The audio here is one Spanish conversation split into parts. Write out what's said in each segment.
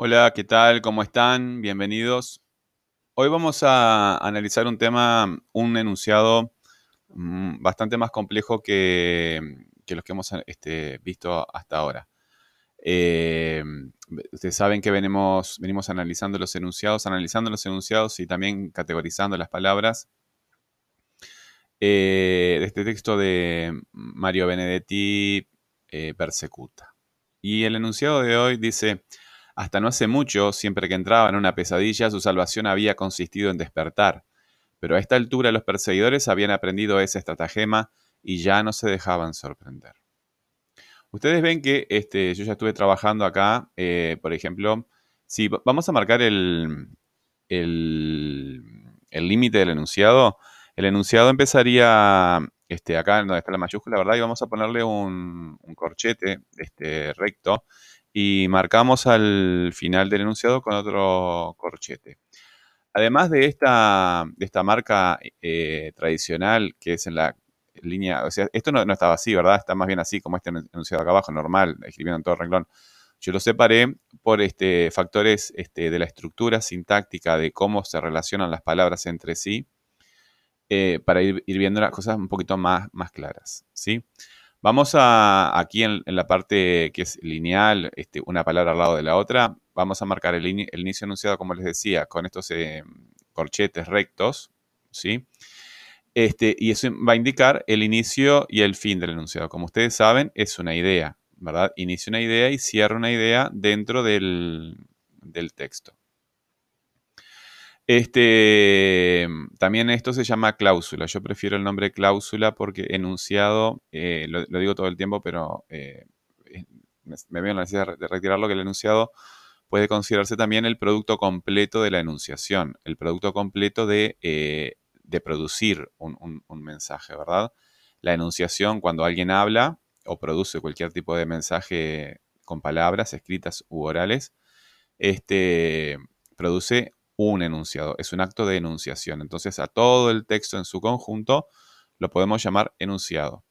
Hola, ¿qué tal? ¿Cómo están? Bienvenidos. Hoy vamos a analizar un tema, un enunciado mm, bastante más complejo que, los que hemos este, visto hasta ahora. Eh, ustedes saben que venimos, venimos analizando los enunciados, analizando los enunciados y también categorizando las palabras. Eh, este texto de Mario Benedetti, eh, Persecuta. Y el enunciado de hoy dice, hasta no hace mucho, siempre que entraba en una pesadilla, su salvación había consistido en despertar. Pero a esta altura los perseguidores habían aprendido ese estratagema y ya no se dejaban sorprender. Ustedes ven que este, yo ya estuve trabajando acá, eh, por ejemplo, si vamos a marcar el límite del enunciado, el enunciado empezaría este, acá donde está la mayúscula, ¿verdad? Y vamos a ponerle un, corchete este, recto y marcamos al final del enunciado con otro corchete. Además de esta, de esta marca eh, tradicional que es en la línea, o sea, esto no, estaba así, ¿verdad? Está más bien así como este enunciado acá abajo, normal, escribiendo en todo el renglón. Yo lo separé por este, factores este, de la estructura sintáctica de cómo se relacionan las palabras entre sí, eh, para ir, viendo las cosas un poquito más, más claras, ¿sí? Vamos a, aquí en, la parte que es lineal, este, una palabra al lado de la otra, vamos a marcar el, inicio enunciado, como les decía, con estos eh, corchetes rectos, ¿sí? Este, y eso va a indicar el inicio y el fin del enunciado. Como ustedes saben, es una idea, ¿verdad? Inicia una idea y cierra una idea dentro del, texto. Este, también esto se llama cláusula. Yo prefiero el nombre cláusula porque enunciado, eh, lo, digo todo el tiempo, pero eh, me veo en la necesidad de retirarlo, que el enunciado puede considerarse también el producto completo de la enunciación, el producto completo de eh, producir un, mensaje, ¿verdad? La enunciación, cuando alguien habla o produce cualquier tipo de mensaje con palabras escritas u orales, este, produce un enunciado, es un acto de enunciación. Entonces a todo el texto en su conjunto lo podemos llamar enunciado.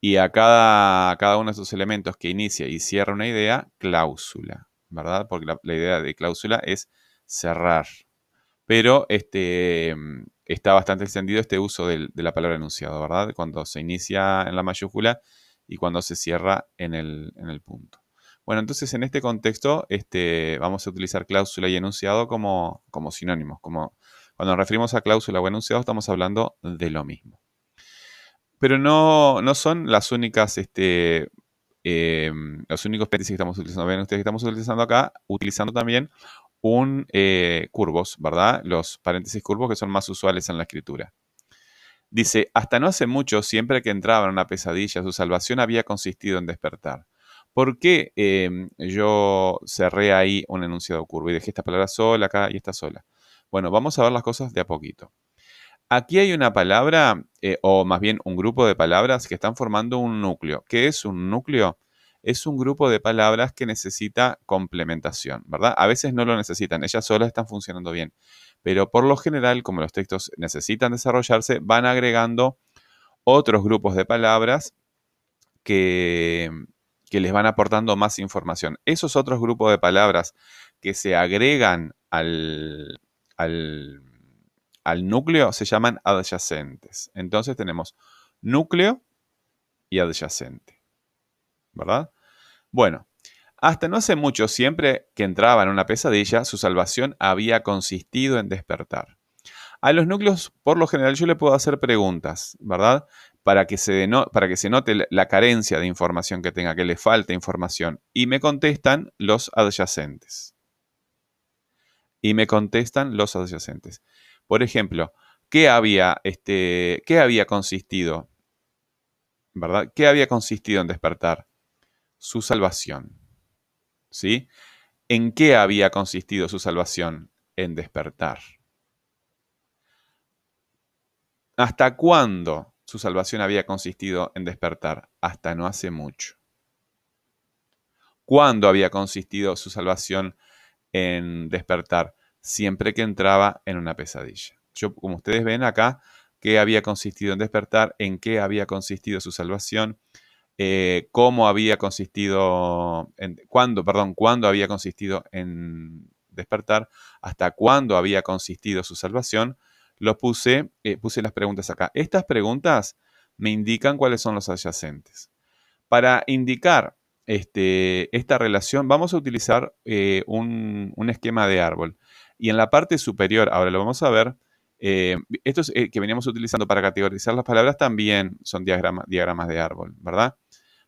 Y a cada, cada uno de esos elementos que inicia y cierra una idea, cláusula, ¿verdad? Porque la, idea de cláusula es cerrar. Pero este, está bastante extendido este uso de la palabra enunciado, ¿verdad? Cuando se inicia en la mayúscula y cuando se cierra en el, punto. Bueno, entonces en este contexto este, vamos a utilizar cláusula y enunciado como, sinónimos. Cuando nos referimos a cláusula o enunciado estamos hablando de lo mismo. Pero no, no son las únicas, este, eh, los únicos paréntesis que estamos utilizando. Ven ustedes que estamos utilizando acá, utilizando también un eh, curvos, ¿verdad? Los paréntesis curvos que son más usuales en la escritura. Dice, hasta no hace mucho, siempre que entraba en una pesadilla, su salvación había consistido en despertar. ¿Por qué em, yo cerré ahí un enunciado curvo y dejé esta palabra sola acá y esta sola? Bueno, vamos a ver las cosas de a poquito. Aquí hay una palabra, eh, o más bien un grupo de palabras que están formando un núcleo. ¿Qué es un núcleo? es un grupo de palabras que necesita complementación, ¿verdad? A veces no lo necesitan, ellas solas están funcionando bien, pero por lo general, como los textos necesitan desarrollarse, van agregando otros grupos de palabras que, que les van aportando más información. Esos otros grupos de palabras que se agregan al, al, al núcleo se llaman adyacentes. Entonces tenemos núcleo y adyacente. ¿Verdad? Bueno, hasta no hace mucho, siempre que entraba en una pesadilla, su salvación había consistido en despertar. A los núcleos, por lo general, yo le puedo hacer preguntas, ¿verdad? Para que se, para que se note la carencia de información que tenga, que le falte información. Y me contestan los adyacentes. Y me contestan los adyacentes. Por ejemplo, ¿qué había, este, ¿qué había consistido? ¿Verdad? ¿Qué había consistido en despertar? su salvación. ¿Sí? ¿En qué había consistido su salvación? En despertar. ¿Hasta cuándo su salvación había consistido en despertar? Hasta no hace mucho. ¿Cuándo había consistido su salvación en despertar? Siempre que entraba en una pesadilla. Yo, como ustedes ven acá, ¿qué había consistido en despertar? ¿En qué había consistido su salvación? eh, cómo había consistido, en, cuándo, perdón, cuándo había consistido en despertar, hasta cuándo había consistido su salvación, lo puse, eh, puse las preguntas acá. Estas preguntas me indican cuáles son los adyacentes. Para indicar este, esta relación, vamos a utilizar eh, un, esquema de árbol. Y en la parte superior, ahora lo vamos a ver, eh, estos que veníamos utilizando para categorizar las palabras también son diagramas de árbol, ¿verdad?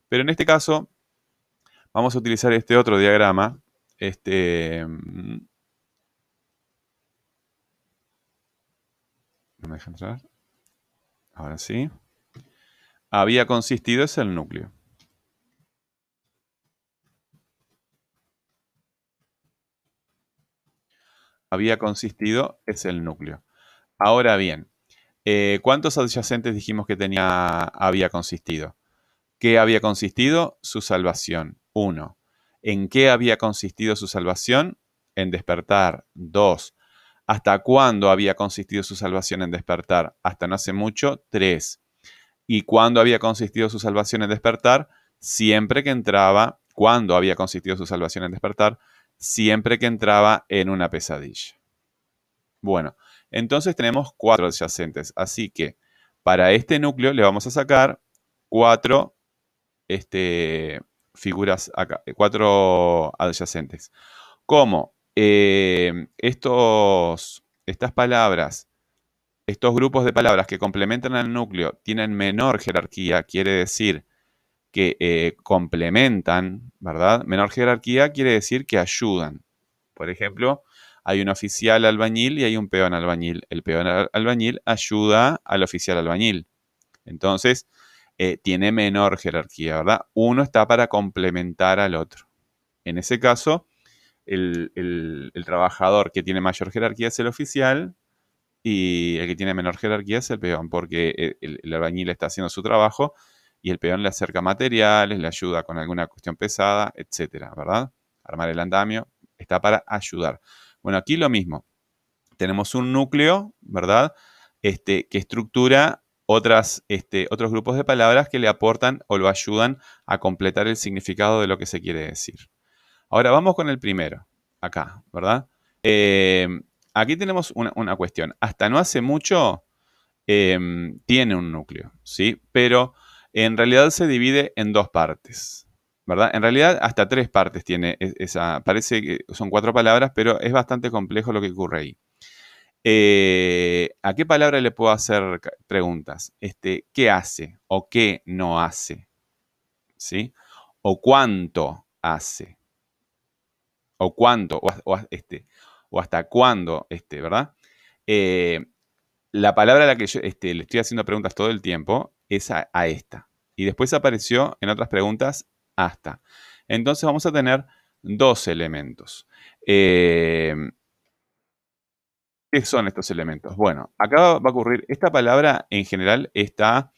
Pero en este caso, vamos a utilizar este otro diagrama. Este, mm, no me deja entrar. Ahora sí. Había consistido es el núcleo. Había consistido es el núcleo. Ahora bien, eh, ¿cuántos adyacentes dijimos que tenía había consistido? ¿Qué había consistido? Su salvación. Uno. ¿En qué había consistido su salvación? En despertar. Dos. ¿Hasta cuándo había consistido su salvación en despertar? Hasta no hace mucho. Tres. ¿Y cuándo había consistido su salvación en despertar? Siempre que entraba. ¿Cuándo había consistido su salvación en despertar? Siempre que entraba en una pesadilla. Bueno, entonces tenemos cuatro adyacentes. Así que para este núcleo le vamos a sacar cuatro este, figuras acá, cuatro adyacentes. Como eh, estos, estas palabras, estos grupos de palabras que complementan al núcleo tienen menor jerarquía, quiere decir que eh, complementan, ¿verdad? Menor jerarquía quiere decir que ayudan. Por ejemplo, hay un oficial albañil y hay un peón albañil. El peón albañil ayuda al oficial albañil. Entonces, eh, tiene menor jerarquía, ¿verdad? Uno está para complementar al otro. En ese caso, el, trabajador que tiene mayor jerarquía es el oficial y el que tiene menor jerarquía es el peón, porque eh, el, albañil está haciendo su trabajo y el peón le acerca materiales, le ayuda con alguna cuestión pesada, etcétera, ¿verdad? Armar el andamio está para ayudar. Bueno, aquí lo mismo. Tenemos un núcleo, ¿verdad? Este, que estructura otras, este, otros grupos de palabras que le aportan o lo ayudan a completar el significado de lo que se quiere decir. Ahora vamos con el primero, acá, ¿verdad? Em, aquí tenemos una, cuestión. Hasta no hace mucho em, tiene un núcleo, ¿sí? Pero en realidad se divide en dos partes, ¿verdad? En realidad hasta tres partes tiene e, esa, parece que son cuatro palabras, pero es bastante complejo lo que ocurre ahí. Eh, ¿A qué palabra le puedo hacer preguntas? Este, ¿Qué hace o qué no hace? ¿Sí? ¿O cuánto hace? ¿O cuánto? O, este, o hasta cuándo, este, ¿verdad? Eh, la palabra a la que yo este, le estoy haciendo preguntas todo el tiempo es a, esta. Y después apareció en otras preguntas hasta. Entonces vamos a tener dos elementos. Eh, ¿Qué son estos elementos? Bueno, acá va a ocurrir, esta palabra en general está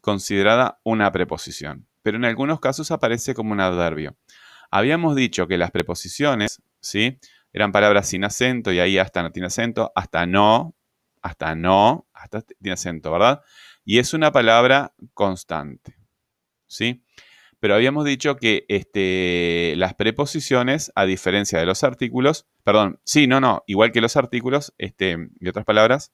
considerada una preposición, pero en algunos casos aparece como un adverbio. Habíamos dicho que las preposiciones, ¿sí? Eran palabras sin acento y ahí hasta no tiene acento, hasta no, hasta no, hasta tiene acento, ¿verdad? Y es una palabra constante, ¿sí? pero habíamos dicho que este, las preposiciones, a diferencia de los artículos, perdón, sí, no, no, igual que los artículos, este, y otras palabras,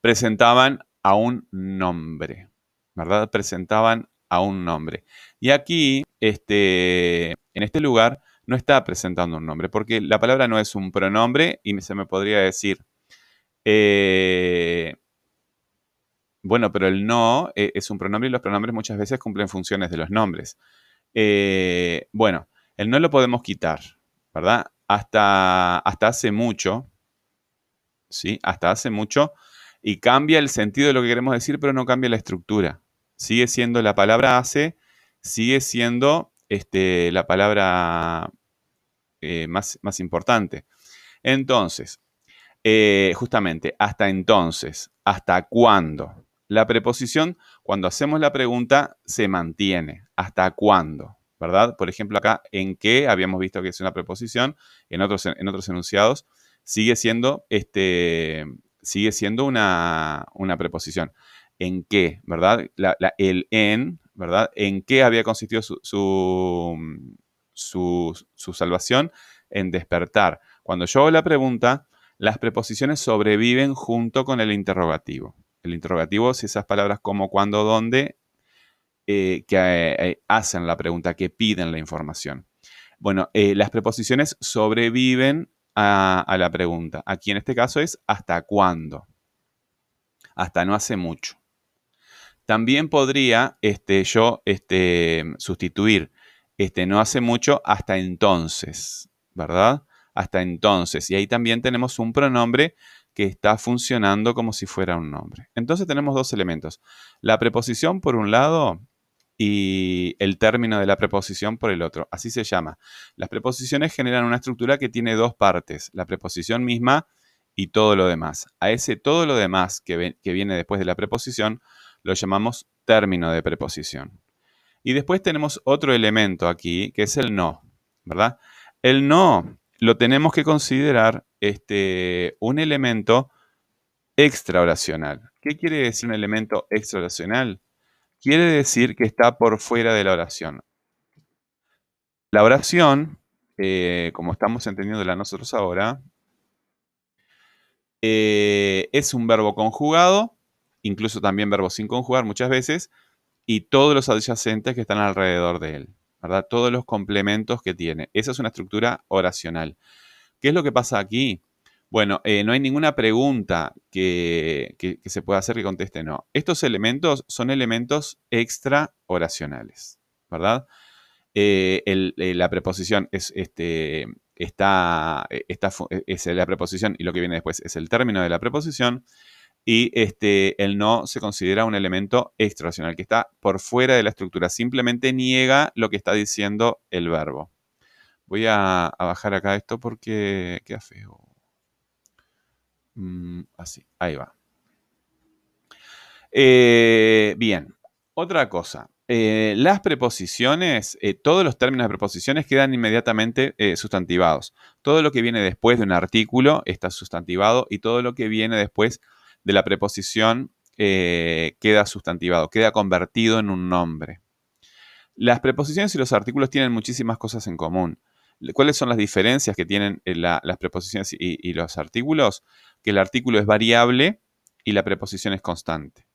presentaban a un nombre, ¿verdad? Presentaban a un nombre. Y aquí, este, en este lugar, no está presentando un nombre, porque la palabra no es un pronombre y se me podría decir, eh, bueno, pero el no eh, es un pronombre y los pronombres muchas veces cumplen funciones de los nombres. Eh, bueno, el no lo podemos quitar, ¿verdad? Hasta, hasta hace mucho, ¿sí? Hasta hace mucho y cambia el sentido de lo que queremos decir, pero no cambia la estructura. Sigue siendo la palabra hace, sigue siendo este, la palabra eh, más, más, importante. Entonces, justamente, hasta entonces, hasta cuándo, la preposición, cuando hacemos la pregunta, se mantiene. ¿Hasta cuándo? ¿Verdad? Por ejemplo, acá, ¿en qué? Habíamos visto que es una preposición. En otros, en otros enunciados sigue siendo, este, sigue siendo una, preposición. ¿En qué? ¿Verdad? el en, ¿verdad? ¿En qué había consistido su, su, salvación? En despertar. Cuando yo hago la pregunta, las preposiciones sobreviven junto con el interrogativo. El interrogativo es esas palabras como, cuándo, dónde, eh, que eh, hacen la pregunta, que piden la información. Bueno, eh, las preposiciones sobreviven a, a, la pregunta. Aquí en este caso es hasta cuándo. Hasta no hace mucho. También podría este, yo este, sustituir este, no hace mucho hasta entonces, ¿verdad? Hasta entonces. Y ahí también tenemos un pronombre que está funcionando como si fuera un nombre. Entonces tenemos dos elementos. La preposición por un lado y el término de la preposición por el otro. Así se llama. Las preposiciones generan una estructura que tiene dos partes. La preposición misma y todo lo demás. A ese todo lo demás que, que viene después de la preposición lo llamamos término de preposición. Y después tenemos otro elemento aquí, que es el no, ¿verdad? El no lo tenemos que considerar este, un elemento extraoracional. ¿Qué quiere decir un elemento extraoracional? Quiere decir que está por fuera de la oración. La oración, eh, como estamos entendiéndola nosotros ahora, eh, es un verbo conjugado incluso también verbos sin conjugar muchas veces, y todos los adyacentes que están alrededor de él, ¿verdad? Todos los complementos que tiene. Esa es una estructura oracional. ¿Qué es lo que pasa aquí? Bueno, eh, no hay ninguna pregunta que, se pueda hacer que conteste no. Estos elementos son elementos extra oracionales, ¿verdad? Eh, eh, la preposición es, este, está, es la preposición y lo que viene después es el término de la preposición y este, el no se considera un elemento extracional, que está por fuera de la estructura, simplemente niega lo que está diciendo el verbo. Voy a, bajar acá esto porque queda feo. Mm, así, ahí va. Eh, bien, otra cosa. Eh, las preposiciones, eh, todos los términos de preposiciones quedan inmediatamente sustantivados. Todo lo que viene después de un artículo está sustantivado y todo lo que viene después de la preposición eh, queda sustantivado, queda convertido en un nombre. Las preposiciones y los artículos tienen muchísimas cosas en común. ¿Cuáles son las diferencias que tienen eh, las preposiciones y, los artículos? Que el artículo es variable y la preposición es constante.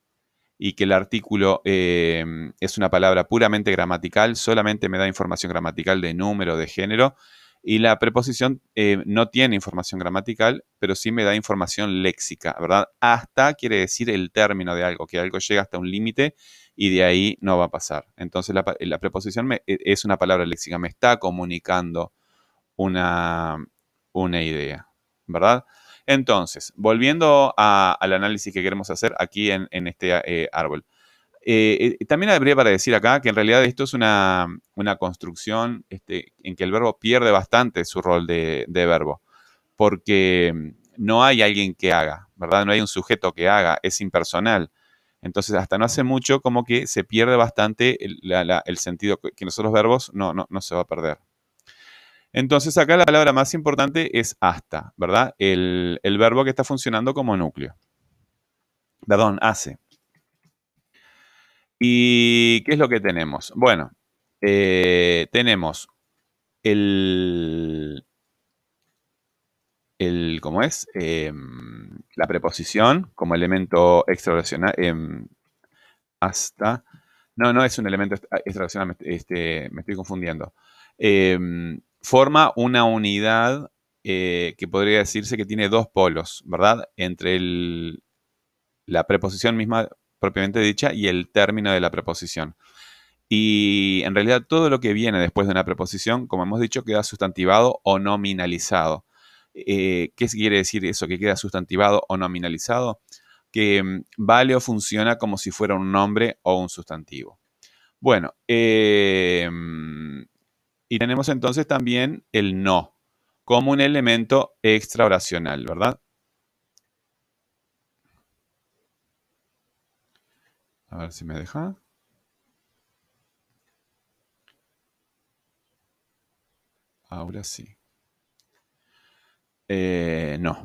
Y que el artículo eh, es una palabra puramente gramatical, solamente me da información gramatical de número, de género, y la preposición eh, no tiene información gramatical, pero sí me da información léxica, ¿verdad? Hasta quiere decir el término de algo, que algo llega hasta un límite y de ahí no va a pasar. Entonces la, preposición e, es una palabra léxica, me está comunicando una, una idea, ¿verdad? Entonces, volviendo al análisis que queremos hacer aquí en, este eh, árbol. Eh, también habría para decir acá que en realidad esto es una, construcción este, en que el verbo pierde bastante su rol de, verbo, porque mm, no hay alguien que haga, ¿verdad? No hay un sujeto que haga, es impersonal. Entonces, hasta no hace mucho, como que se pierde bastante el, sentido que nosotros verbos no, no, no, se va a perder. Entonces, acá la palabra más importante es hasta, ¿verdad? El, el verbo que está funcionando como núcleo. Perdón, hace. ¿Y qué es lo que tenemos? Bueno, eh, tenemos el, el, ¿cómo es? Em, la preposición como elemento extraordinario. Em, hasta, no, no es un elemento extraordinario, este, me estoy confundiendo. Em, forma una unidad eh, que podría decirse que tiene dos polos, ¿verdad? Entre el, la preposición misma propiamente dicha y el término de la preposición. Y en realidad todo lo que viene después de una preposición, como hemos dicho, queda sustantivado o nominalizado. Eh, ¿Qué quiere decir eso? Que queda sustantivado o nominalizado. Que mm, vale o funciona como si fuera un nombre o un sustantivo. Bueno, eh, y tenemos entonces también el no como un elemento extraoracional, ¿verdad? A ver si me deja. Ahora sí. Eh, no.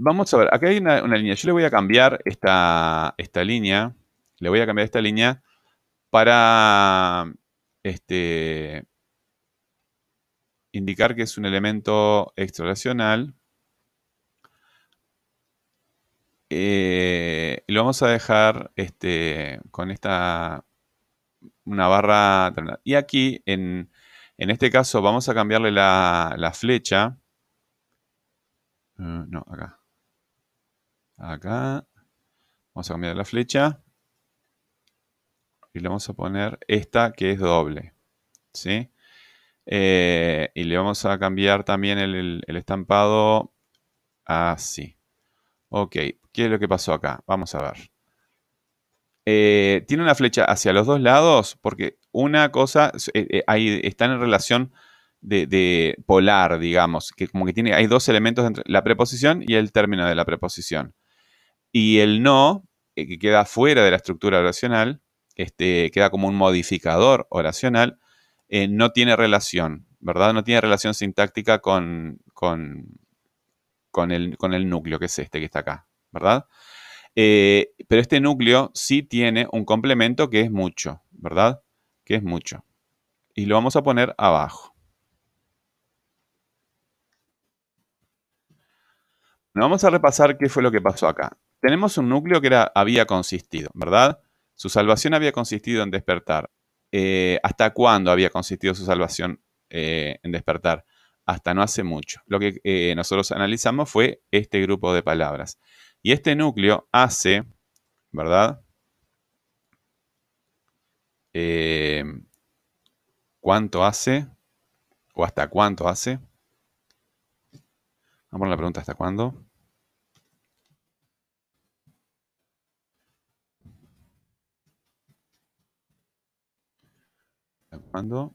vamos a ver, acá hay una, línea. Yo le voy a cambiar esta, esta línea. Le voy a cambiar esta línea para este, indicar que es un elemento extrarracional. Eh, lo vamos a dejar este, con esta una barra. Y aquí, en, este caso, vamos a cambiarle la, flecha. Eh, no, acá. Acá. Vamos a cambiar la flecha. Y le vamos a poner esta que es doble. ¿Sí? Eh, y le vamos a cambiar también el, el estampado así. Ok, ¿qué es lo que pasó acá? Vamos a ver. Eh, tiene una flecha hacia los dos lados porque una cosa, eh, eh, ahí están en relación de, polar, digamos, que como que tiene, hay dos elementos entre la preposición y el término de la preposición. Y el no, que queda fuera de la estructura oracional, este, queda como un modificador oracional, no tiene relación, ¿verdad? No tiene relación sintáctica con, con, con, el, con el núcleo, que es este que está acá, ¿verdad? Eh, pero este núcleo sí tiene un complemento que es mucho, ¿verdad? Que es mucho. Y lo vamos a poner abajo. vamos a repasar qué fue lo que pasó acá. Tenemos un núcleo que era, había consistido, ¿verdad? Su salvación había consistido en despertar. Eh, ¿Hasta cuándo había consistido su salvación eh, en despertar? Hasta no hace mucho. Lo que nosotros analizamos fue este grupo de palabras. Y este núcleo hace, ¿verdad? Eh, ¿Cuánto hace? ¿O hasta cuánto hace? Vamos a poner la pregunta hasta cuándo. ¿Hasta cuándo?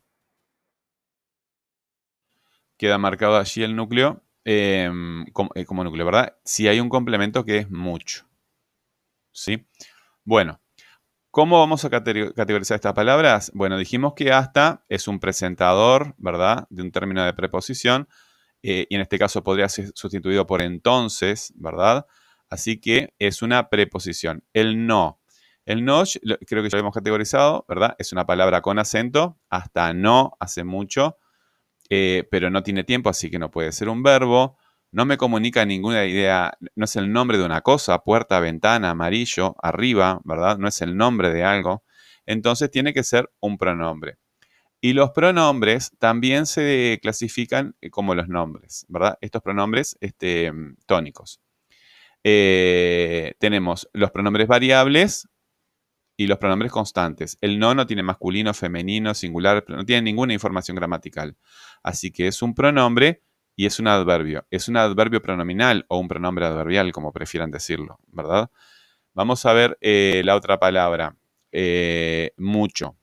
Queda marcado allí el núcleo Em, eh, como, núcleo, ¿verdad? Si hay un complemento que es mucho. ¿Sí? Bueno, ¿cómo vamos a categorizar estas palabras? Bueno, dijimos que hasta es un presentador, ¿verdad? De un término de preposición. Eh, y en este caso podría ser sustituido por entonces, ¿verdad? Así que es una preposición. El no. El no, creo que ya lo hemos categorizado, ¿verdad? Es una palabra con acento. Hasta no hace mucho. Eh, pero no tiene tiempo, así que no puede ser un verbo. No me comunica ninguna idea, no es el nombre de una cosa, puerta, ventana, amarillo, arriba, ¿verdad? No es el nombre de algo. Entonces tiene que ser un pronombre. Y los pronombres también se clasifican eh, como los nombres, ¿verdad? Estos pronombres este, tónicos. Eh, tenemos los pronombres variables, y los pronombres constantes. El no no tiene masculino, femenino, singular, no tiene ninguna información gramatical. Así que es un pronombre y es un adverbio. Es un adverbio pronominal o un pronombre adverbial, como prefieran decirlo, ¿verdad? Vamos a ver eh, la otra palabra, eh, mucho.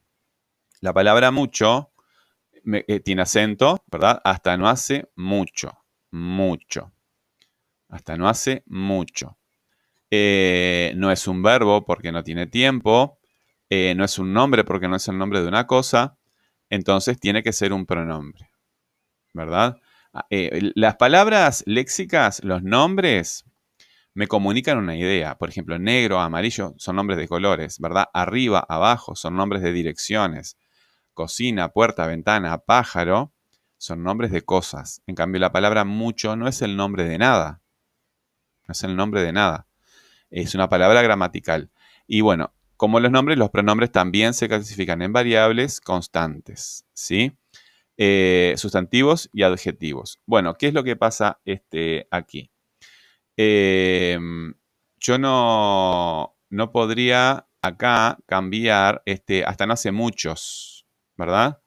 La palabra mucho eh, tiene acento, ¿verdad? Hasta no hace mucho, mucho. Hasta no hace mucho. Eh, no es un verbo porque no tiene tiempo, eh, no es un nombre porque no es el nombre de una cosa, entonces tiene que ser un pronombre, ¿verdad? Ah, eh, las palabras léxicas, los nombres, me comunican una idea. Por ejemplo, negro, amarillo son nombres de colores, ¿verdad? Arriba, abajo son nombres de direcciones. Cocina, puerta, ventana, pájaro son nombres de cosas. En cambio, la palabra mucho no es el nombre de nada. No es el nombre de nada. Es una palabra gramatical. Y bueno, como los nombres, los pronombres también se clasifican en variables constantes, ¿sí? Eh, sustantivos y adjetivos. Bueno, ¿qué es lo que pasa este, aquí? Em, yo no, no podría acá cambiar, este, hasta no hace muchos, ¿verdad?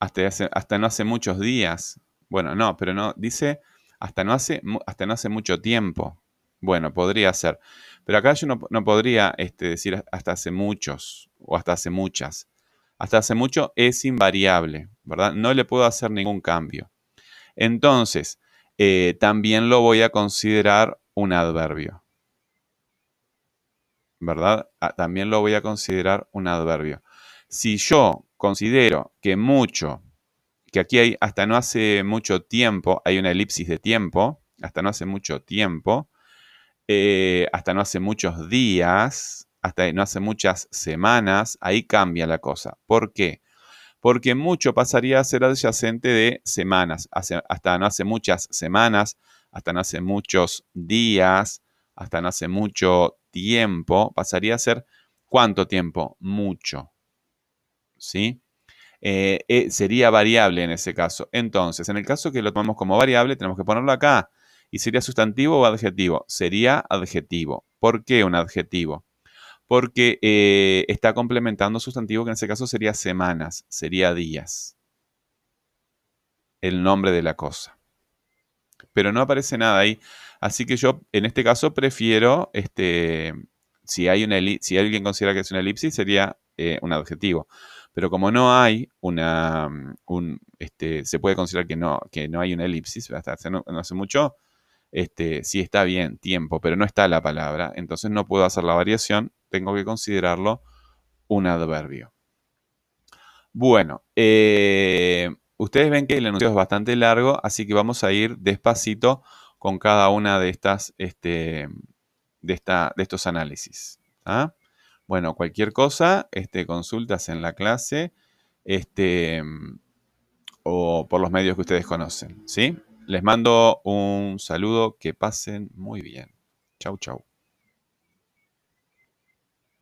Hasta, hasta no hace muchos días. Bueno, no, pero no, dice hasta no hace, hasta no hace mucho tiempo. Bueno, podría ser. Pero acá yo no, podría este, decir hasta hace muchos o hasta hace muchas. Hasta hace mucho es invariable, ¿verdad? No le puedo hacer ningún cambio. Entonces, eh, también lo voy a considerar un adverbio. ¿Verdad? Ah, también lo voy a considerar un adverbio. Si yo considero que mucho, que aquí hay hasta no hace mucho tiempo, hay una elipsis de tiempo, hasta no hace mucho tiempo, eh, hasta no hace muchos días, hasta no hace muchas semanas, ahí cambia la cosa. ¿Por qué? Porque mucho pasaría a ser adyacente de semanas, hasta no hace muchas semanas, hasta no hace muchos días, hasta no hace mucho tiempo, pasaría a ser ¿cuánto tiempo? Mucho. ¿Sí? Eh, eh, sería variable en ese caso. Entonces, en el caso que lo tomamos como variable, tenemos que ponerlo acá. ¿Y sería sustantivo o adjetivo? Sería adjetivo. ¿Por qué un adjetivo? Porque eh, está complementando sustantivo que en ese caso sería semanas, sería días. El nombre de la cosa. Pero no aparece nada ahí. Así que yo en este caso prefiero, este, si, hay una si alguien considera que es una elipsis, sería un adjetivo. Pero como no hay una, un, este, se puede considerar que no, que no hay una elipsis, hasta hace, no, hace mucho, este, está bien, tiempo, pero no está la palabra, entonces no puedo hacer la variación, tengo que considerarlo un adverbio. Bueno, eh, ustedes ven que el enunciado es bastante largo, así que vamos a ir despacito con cada una de estas, este, de estos análisis. ¿ah? Bueno, cualquier cosa, este, consultas en la clase, este, o por los medios que ustedes conocen, ¿sí? Les mando un saludo, que pasen muy bien. Chau, chau.